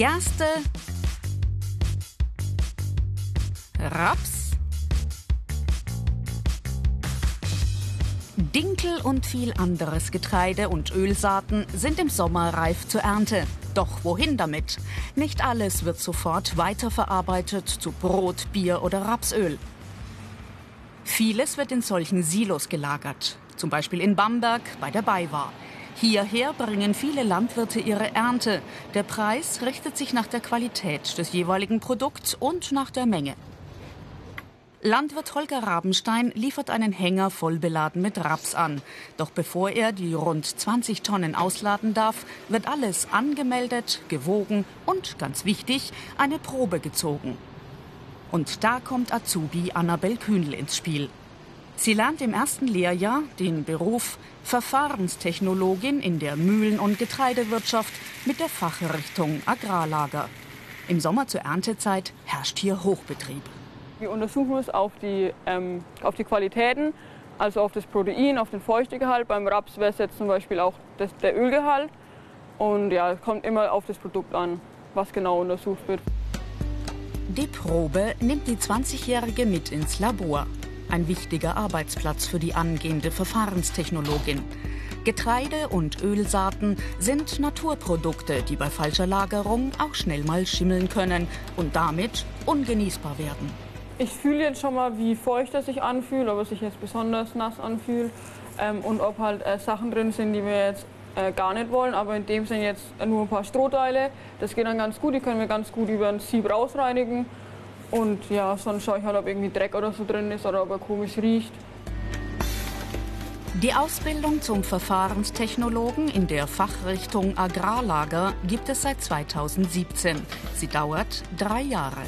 Gerste, Raps, Dinkel und viel anderes Getreide und Ölsaaten sind im Sommer reif zur Ernte. Doch wohin damit? Nicht alles wird sofort weiterverarbeitet zu Brot, Bier oder Rapsöl. Vieles wird in solchen Silos gelagert, zum Beispiel in Bamberg bei der BayWa. Hierher bringen viele Landwirte ihre Ernte. Der Preis richtet sich nach der Qualität des jeweiligen Produkts und nach der Menge. Landwirt Holger Rabenstein liefert einen Hänger voll beladen mit Raps an. Doch bevor er die rund 20 Tonnen ausladen darf, wird alles angemeldet, gewogen und, ganz wichtig, eine Probe gezogen. Und da kommt Azubi Annabel Kühnl ins Spiel. Sie lernt im ersten Lehrjahr den Beruf Verfahrenstechnologin in der Mühlen- und Getreidewirtschaft mit der Fachrichtung Agrarlager. Im Sommer zur Erntezeit herrscht hier Hochbetrieb. Wir untersuchen es auf die, ähm, auf die Qualitäten, also auf das Protein, auf den Feuchtegehalt. Beim Raps wäre es jetzt zum Beispiel auch das, der Ölgehalt. Und ja, es kommt immer auf das Produkt an, was genau untersucht wird. Die Probe nimmt die 20-Jährige mit ins Labor. Ein wichtiger Arbeitsplatz für die angehende Verfahrenstechnologin. Getreide und Ölsaaten sind Naturprodukte, die bei falscher Lagerung auch schnell mal schimmeln können und damit ungenießbar werden. Ich fühle jetzt schon mal, wie feucht es sich anfühlt, ob es sich jetzt besonders nass anfühlt ähm, und ob halt äh, Sachen drin sind, die wir jetzt äh, gar nicht wollen. Aber in dem sind jetzt nur ein paar Strohteile. Das geht dann ganz gut, die können wir ganz gut über ein Sieb rausreinigen. Und ja, sonst schaue ich halt, ob irgendwie Dreck oder so drin ist oder ob er komisch riecht. Die Ausbildung zum Verfahrenstechnologen in der Fachrichtung Agrarlager gibt es seit 2017. Sie dauert drei Jahre.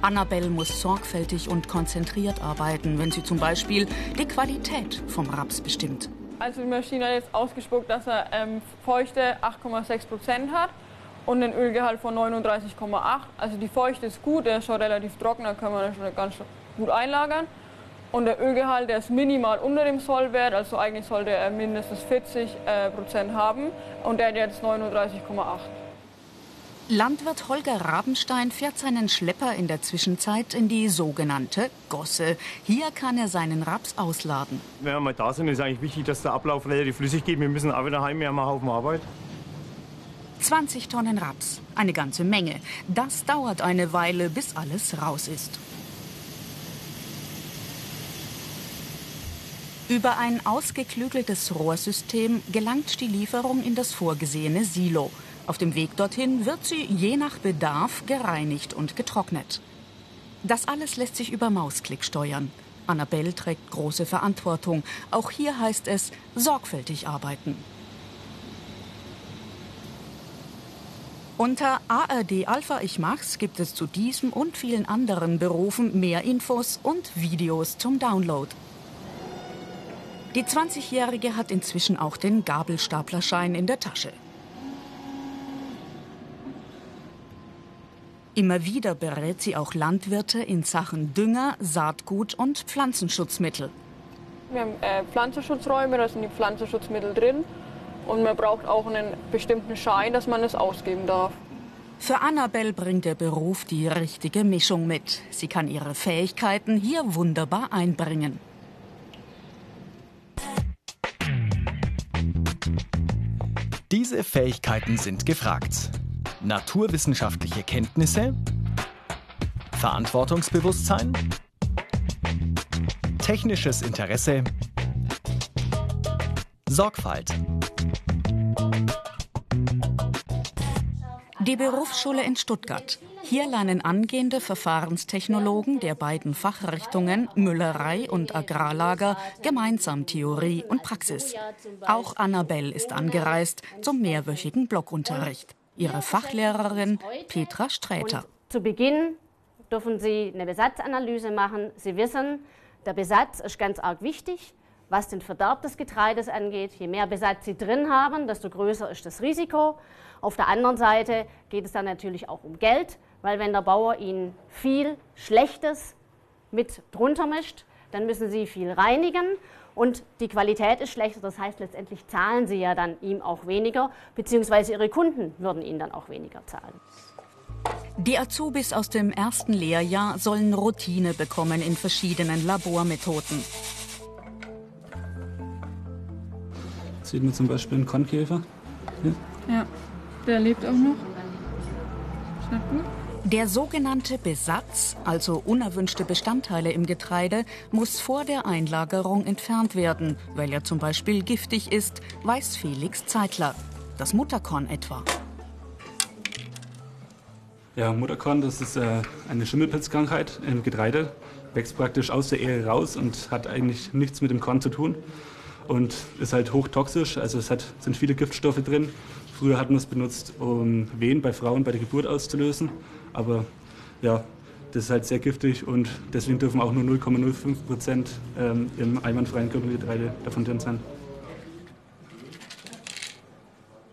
Annabelle muss sorgfältig und konzentriert arbeiten, wenn sie zum Beispiel die Qualität vom Raps bestimmt. Also die Maschine hat jetzt ausgespuckt, dass er ähm, feuchte 8,6 Prozent hat und einen Ölgehalt von 39,8. Also die Feuchte ist gut, der ist schon relativ trocken, da kann man das schon ganz gut einlagern. Und der Ölgehalt, der ist minimal unter dem Sollwert, also eigentlich sollte er mindestens 40 äh, Prozent haben und der hat jetzt 39,8. Landwirt Holger Rabenstein fährt seinen Schlepper in der Zwischenzeit in die sogenannte Gosse. Hier kann er seinen Raps ausladen. Wenn wir mal da sind, ist eigentlich wichtig, dass der Ablauf relativ flüssig geht. Wir müssen auch wieder heim, wir haben einen Haufen Arbeit. 20 Tonnen Raps, eine ganze Menge. Das dauert eine Weile, bis alles raus ist. Über ein ausgeklügeltes Rohrsystem gelangt die Lieferung in das vorgesehene Silo. Auf dem Weg dorthin wird sie je nach Bedarf gereinigt und getrocknet. Das alles lässt sich über Mausklick steuern. Annabelle trägt große Verantwortung. Auch hier heißt es sorgfältig arbeiten. Unter ARD Alpha Ich Mach's gibt es zu diesem und vielen anderen Berufen mehr Infos und Videos zum Download. Die 20-Jährige hat inzwischen auch den Gabelstaplerschein in der Tasche. Immer wieder berät sie auch Landwirte in Sachen Dünger, Saatgut und Pflanzenschutzmittel. Wir haben äh, Pflanzenschutzräume, da sind die Pflanzenschutzmittel drin. Und man braucht auch einen bestimmten Schein, dass man es ausgeben darf. Für Annabelle bringt der Beruf die richtige Mischung mit. Sie kann ihre Fähigkeiten hier wunderbar einbringen. Diese Fähigkeiten sind gefragt. Naturwissenschaftliche Kenntnisse, Verantwortungsbewusstsein, technisches Interesse, Sorgfalt. Die Berufsschule in Stuttgart. Hier lernen angehende Verfahrenstechnologen der beiden Fachrichtungen Müllerei und Agrarlager gemeinsam Theorie und Praxis. Auch Annabelle ist angereist zum mehrwöchigen Blockunterricht. Ihre Fachlehrerin Petra Sträter. Und zu Beginn dürfen Sie eine Besatzanalyse machen. Sie wissen, der Besatz ist ganz arg wichtig, was den Verderb des Getreides angeht. Je mehr Besatz Sie drin haben, desto größer ist das Risiko. Auf der anderen Seite geht es dann natürlich auch um Geld, weil wenn der Bauer Ihnen viel Schlechtes mit drunter mischt, dann müssen Sie viel reinigen und die Qualität ist schlechter. Das heißt, letztendlich zahlen Sie ja dann ihm auch weniger, beziehungsweise Ihre Kunden würden Ihnen dann auch weniger zahlen. Die Azubis aus dem ersten Lehrjahr sollen Routine bekommen in verschiedenen Labormethoden. Sieht man zum Beispiel einen Kornkäfer. Hier. Ja, der lebt auch noch. Gut. Der sogenannte Besatz, also unerwünschte Bestandteile im Getreide, muss vor der Einlagerung entfernt werden, weil er zum Beispiel giftig ist, weiß Felix Zeitler. Das Mutterkorn etwa. Ja, Mutterkorn, das ist äh, eine Schimmelpilzkrankheit im Getreide. Wächst praktisch aus der Ähre raus und hat eigentlich nichts mit dem Korn zu tun. Und ist halt hochtoxisch, also es hat, sind viele Giftstoffe drin. Früher hat man es benutzt, um Wehen bei Frauen bei der Geburt auszulösen. Aber ja, das ist halt sehr giftig und deswegen dürfen auch nur 0,05 Prozent ähm, im einwandfreien Körpergetreide davon drin sein.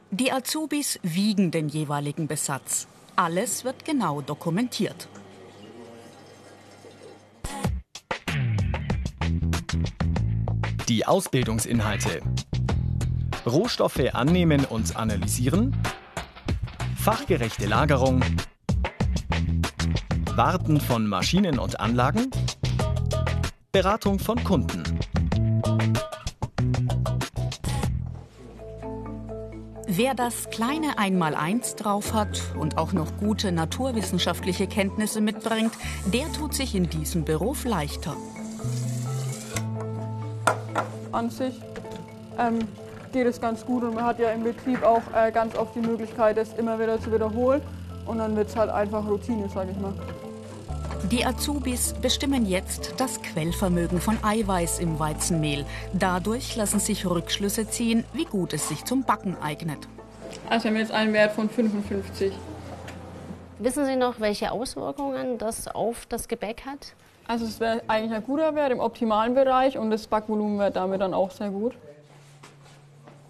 Die Azubis wiegen den jeweiligen Besatz. Alles wird genau dokumentiert. Die Ausbildungsinhalte. Rohstoffe annehmen und analysieren. Fachgerechte Lagerung. Warten von Maschinen und Anlagen. Beratung von Kunden. Wer das kleine Einmaleins drauf hat und auch noch gute naturwissenschaftliche Kenntnisse mitbringt, der tut sich in diesem Beruf leichter. An sich ähm, geht es ganz gut und man hat ja im Betrieb auch äh, ganz oft die Möglichkeit, es immer wieder zu wiederholen und dann wird es halt einfach Routine, sage ich mal. Die Azubis bestimmen jetzt das Quellvermögen von Eiweiß im Weizenmehl. Dadurch lassen sich Rückschlüsse ziehen, wie gut es sich zum Backen eignet. Also wir haben jetzt einen Wert von 55. Wissen Sie noch, welche Auswirkungen das auf das Gebäck hat? Also es wäre eigentlich ein guter Wert im optimalen Bereich und das Backvolumen wäre damit dann auch sehr gut.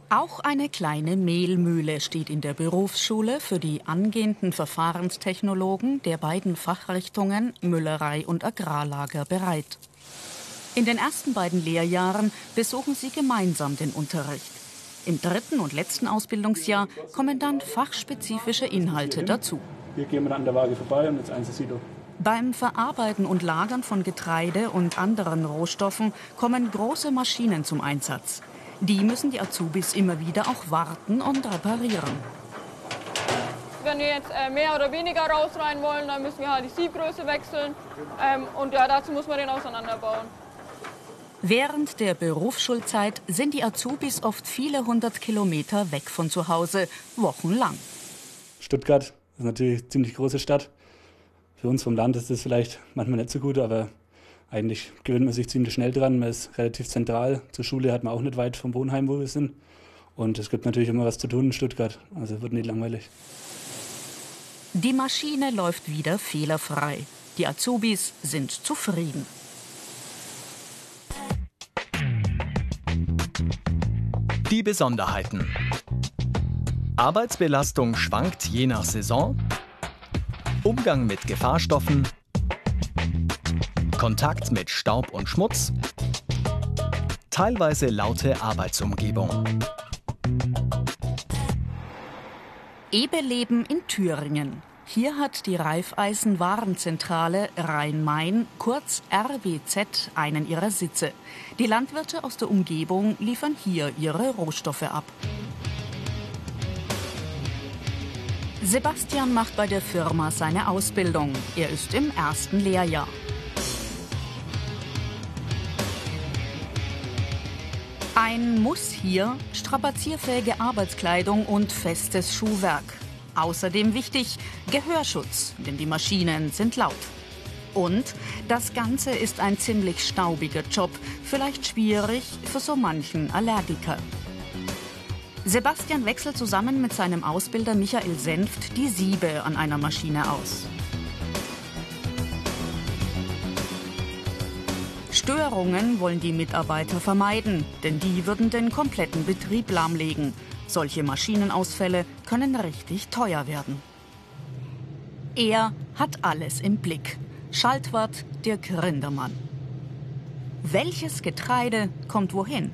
Auch eine kleine Mehlmühle steht in der Berufsschule für die angehenden Verfahrenstechnologen der beiden Fachrichtungen Müllerei und Agrarlager bereit. In den ersten beiden Lehrjahren besuchen sie gemeinsam den Unterricht. Im dritten und letzten Ausbildungsjahr kommen dann fachspezifische Inhalte dazu. Hier gehen wir dann an der Waage vorbei und jetzt eins Silo. Beim Verarbeiten und Lagern von Getreide und anderen Rohstoffen kommen große Maschinen zum Einsatz. Die müssen die Azubis immer wieder auch warten und reparieren. Wenn wir jetzt äh, mehr oder weniger rausrein wollen, dann müssen wir halt die Siebgröße wechseln. Ähm, und ja, dazu muss man den auseinanderbauen. Während der Berufsschulzeit sind die Azubis oft viele hundert Kilometer weg von zu Hause, wochenlang. Stuttgart ist natürlich eine ziemlich große Stadt. Für uns vom Land ist das vielleicht manchmal nicht so gut, aber eigentlich gewöhnt man sich ziemlich schnell dran. Man ist relativ zentral. Zur Schule hat man auch nicht weit vom Wohnheim, wo wir sind. Und es gibt natürlich immer was zu tun in Stuttgart. Also wird nicht langweilig. Die Maschine läuft wieder fehlerfrei. Die Azubis sind zufrieden. Die Besonderheiten. Arbeitsbelastung schwankt je nach Saison. Umgang mit Gefahrstoffen. Kontakt mit Staub und Schmutz. Teilweise laute Arbeitsumgebung. Ebeleben in Thüringen. Hier hat die Raiffeisen-Warenzentrale Rhein-Main, kurz RWZ, einen ihrer Sitze. Die Landwirte aus der Umgebung liefern hier ihre Rohstoffe ab. Sebastian macht bei der Firma seine Ausbildung. Er ist im ersten Lehrjahr. Ein Muss hier strapazierfähige Arbeitskleidung und festes Schuhwerk. Außerdem wichtig Gehörschutz, denn die Maschinen sind laut. Und das Ganze ist ein ziemlich staubiger Job, vielleicht schwierig für so manchen Allergiker. Sebastian wechselt zusammen mit seinem Ausbilder Michael Senft die Siebe an einer Maschine aus. Störungen wollen die Mitarbeiter vermeiden, denn die würden den kompletten Betrieb lahmlegen. Solche Maschinenausfälle können richtig teuer werden. Er hat alles im Blick. Schaltwart Dirk Rindermann. Welches Getreide kommt wohin?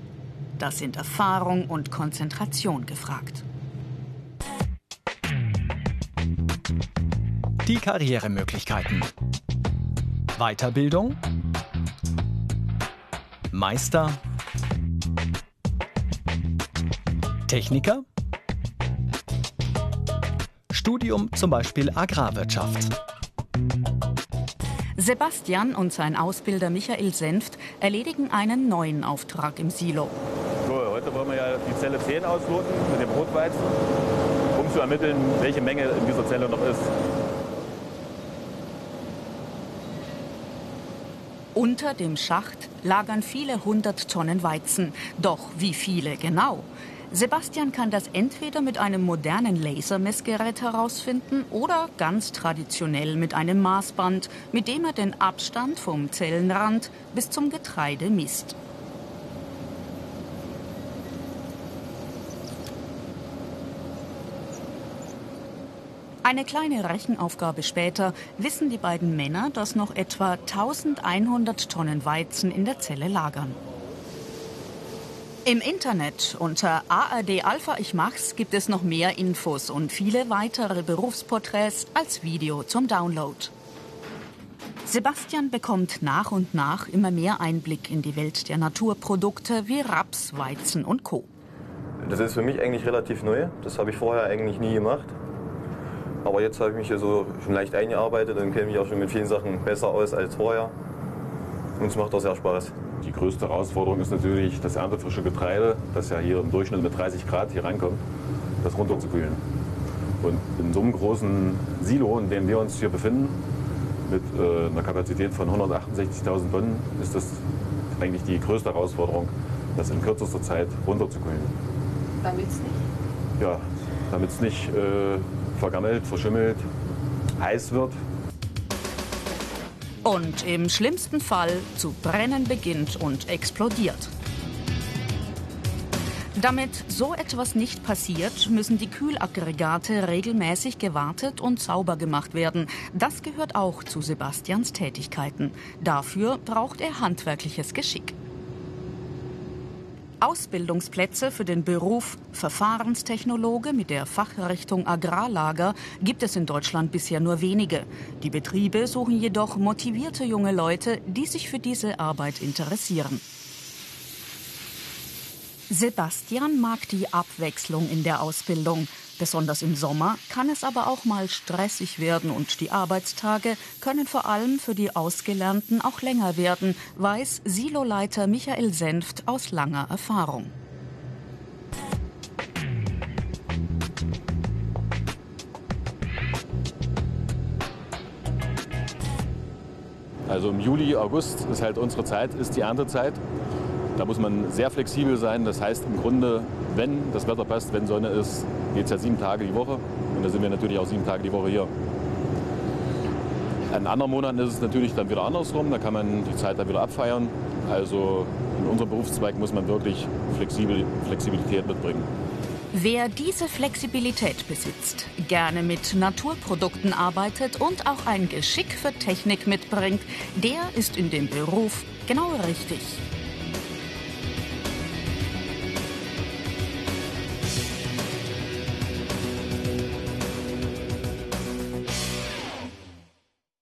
Das sind Erfahrung und Konzentration gefragt. Die Karrieremöglichkeiten. Weiterbildung. Meister. Techniker. Studium zum Beispiel Agrarwirtschaft. Sebastian und sein Ausbilder Michael Senft erledigen einen neuen Auftrag im Silo. So, heute wollen wir ja die Zelle 10 ausloten mit dem Rotweizen, um zu ermitteln, welche Menge in dieser Zelle noch ist. Unter dem Schacht lagern viele hundert Tonnen Weizen. Doch wie viele genau? Sebastian kann das entweder mit einem modernen Lasermessgerät herausfinden oder ganz traditionell mit einem Maßband, mit dem er den Abstand vom Zellenrand bis zum Getreide misst. Eine kleine Rechenaufgabe später wissen die beiden Männer, dass noch etwa 1100 Tonnen Weizen in der Zelle lagern. Im Internet unter ARD Alpha Ich Mach's gibt es noch mehr Infos und viele weitere Berufsporträts als Video zum Download. Sebastian bekommt nach und nach immer mehr Einblick in die Welt der Naturprodukte wie Raps, Weizen und Co. Das ist für mich eigentlich relativ neu. Das habe ich vorher eigentlich nie gemacht. Aber jetzt habe ich mich hier so schon leicht eingearbeitet und kenne mich auch schon mit vielen Sachen besser aus als vorher. Und es macht auch sehr Spaß. Die größte Herausforderung ist natürlich das erntefrische Getreide, das ja hier im Durchschnitt mit 30 Grad hier reinkommt, das runterzukühlen. Und in so einem großen Silo, in dem wir uns hier befinden, mit äh, einer Kapazität von 168.000 Tonnen, ist das eigentlich die größte Herausforderung, das in kürzester Zeit runterzukühlen. Damit es nicht? Ja, damit es nicht äh, vergammelt, verschimmelt, heiß wird. Und im schlimmsten Fall zu brennen beginnt und explodiert. Damit so etwas nicht passiert, müssen die Kühlaggregate regelmäßig gewartet und sauber gemacht werden. Das gehört auch zu Sebastians Tätigkeiten. Dafür braucht er handwerkliches Geschick. Ausbildungsplätze für den Beruf Verfahrenstechnologe mit der Fachrichtung Agrarlager gibt es in Deutschland bisher nur wenige. Die Betriebe suchen jedoch motivierte junge Leute, die sich für diese Arbeit interessieren. Sebastian mag die Abwechslung in der Ausbildung. Besonders im Sommer kann es aber auch mal stressig werden und die Arbeitstage können vor allem für die Ausgelernten auch länger werden, weiß Siloleiter Michael Senft aus langer Erfahrung. Also im Juli, August ist halt unsere Zeit, ist die Erntezeit. Da muss man sehr flexibel sein. Das heißt im Grunde, wenn das Wetter passt, wenn Sonne ist, geht es ja sieben Tage die Woche. Und da sind wir natürlich auch sieben Tage die Woche hier. An anderen Monaten ist es natürlich dann wieder andersrum. Da kann man die Zeit dann wieder abfeiern. Also in unserem Berufszweig muss man wirklich Flexibel, Flexibilität mitbringen. Wer diese Flexibilität besitzt, gerne mit Naturprodukten arbeitet und auch ein Geschick für Technik mitbringt, der ist in dem Beruf genau richtig.